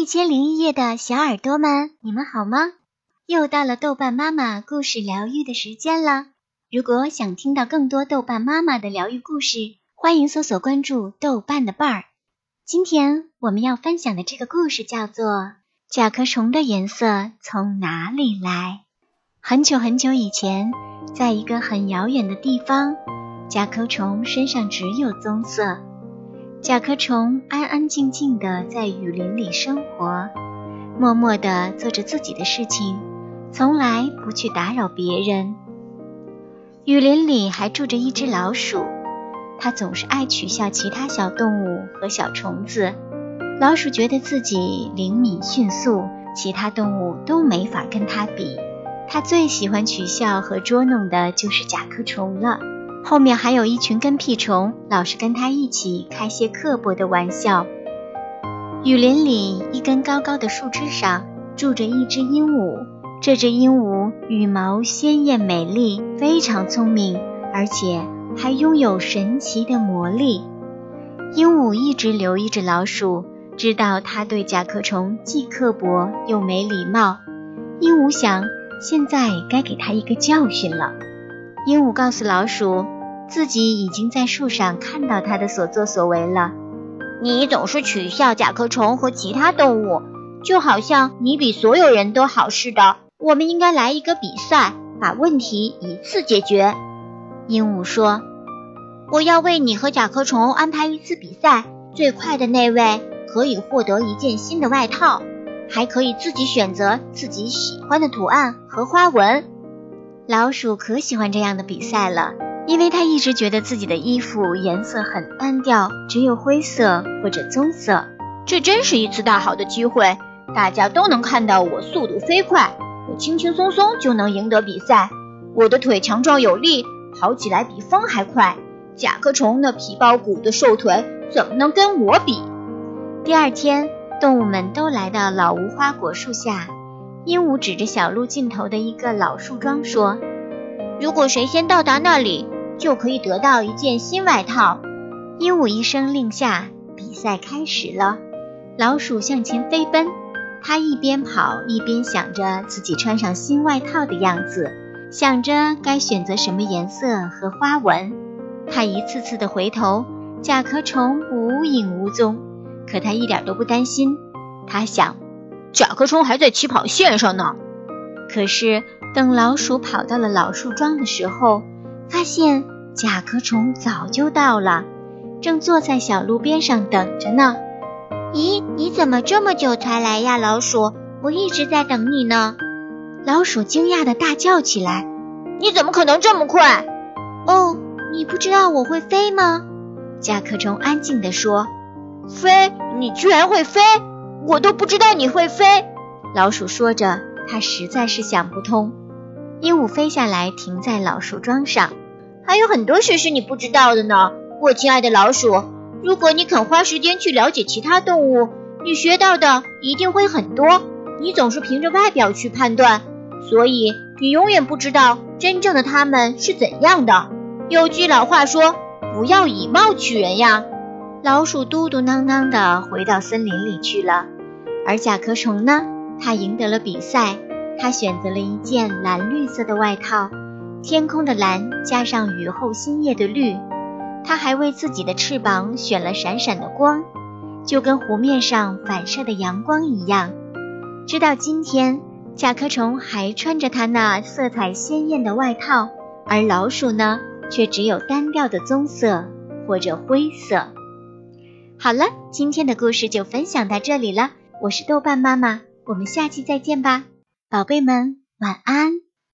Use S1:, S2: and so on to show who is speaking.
S1: 一千零一夜的小耳朵们，你们好吗？又到了豆瓣妈妈故事疗愈的时间了。如果想听到更多豆瓣妈妈的疗愈故事，欢迎搜索关注豆瓣的伴儿。今天我们要分享的这个故事叫做《甲壳虫的颜色从哪里来》。很久很久以前，在一个很遥远的地方，甲壳虫身上只有棕色。甲壳虫安安静静地在雨林里生活，默默地做着自己的事情，从来不去打扰别人。雨林里还住着一只老鼠，它总是爱取笑其他小动物和小虫子。老鼠觉得自己灵敏迅速，其他动物都没法跟它比。它最喜欢取笑和捉弄的就是甲壳虫了。后面还有一群跟屁虫，老是跟他一起开些刻薄的玩笑。雨林里一根高高的树枝上住着一只鹦鹉，这只鹦鹉羽毛鲜艳美丽，非常聪明，而且还拥有神奇的魔力。鹦鹉一直留意着老鼠，知道它对甲壳虫既刻薄又没礼貌。鹦鹉想，现在该给它一个教训了。鹦鹉告诉老鼠，自己已经在树上看到它的所作所为了。
S2: 你总是取笑甲壳虫和其他动物，就好像你比所有人都好似的。我们应该来一个比赛，把问题一次解决。鹦鹉说：“我要为你和甲壳虫安排一次比赛，最快的那位可以获得一件新的外套，还可以自己选择自己喜欢的图案和花纹。”
S1: 老鼠可喜欢这样的比赛了，因为它一直觉得自己的衣服颜色很单调，只有灰色或者棕色。
S2: 这真是一次大好的机会，大家都能看到我速度飞快，我轻轻松松就能赢得比赛。我的腿强壮有力，跑起来比风还快。甲壳虫那皮包骨的瘦腿怎么能跟我比？
S1: 第二天，动物们都来到老无花果树下。鹦鹉指着小路尽头的一个老树桩说：“
S2: 如果谁先到达那里，就可以得到一件新外套。”
S1: 鹦鹉一声令下，比赛开始了。老鼠向前飞奔，它一边跑一边想着自己穿上新外套的样子，想着该选择什么颜色和花纹。它一次次的回头，甲壳虫无影无踪，可它一点都不担心。它想。
S2: 甲壳虫还在起跑线上呢。
S1: 可是等老鼠跑到了老树桩的时候，发现甲壳虫早就到了，正坐在小路边上等着呢。
S2: 咦，你怎么这么久才来呀，老鼠？我一直在等你呢。
S1: 老鼠惊讶的大叫起来：“
S2: 你怎么可能这么快？
S1: 哦，你不知道我会飞吗？”甲壳虫安静地说：“
S2: 飞？你居然会飞？”我都不知道你会飞，
S1: 老鼠说着，它实在是想不通。鹦鹉飞下来，停在老树桩上。
S2: 还有很多事是你不知道的呢，我亲爱的老鼠。如果你肯花时间去了解其他动物，你学到的一定会很多。你总是凭着外表去判断，所以你永远不知道真正的他们是怎样的。有句老话说，不要以貌取人呀。
S1: 老鼠嘟嘟囔囔地回到森林里去了，而甲壳虫呢？它赢得了比赛。它选择了一件蓝绿色的外套，天空的蓝加上雨后新叶的绿。它还为自己的翅膀选了闪闪的光，就跟湖面上反射的阳光一样。直到今天，甲壳虫还穿着它那色彩鲜艳的外套，而老鼠呢，却只有单调的棕色或者灰色。好了，今天的故事就分享到这里了。我是豆瓣妈妈，我们下期再见吧，宝贝们，晚安。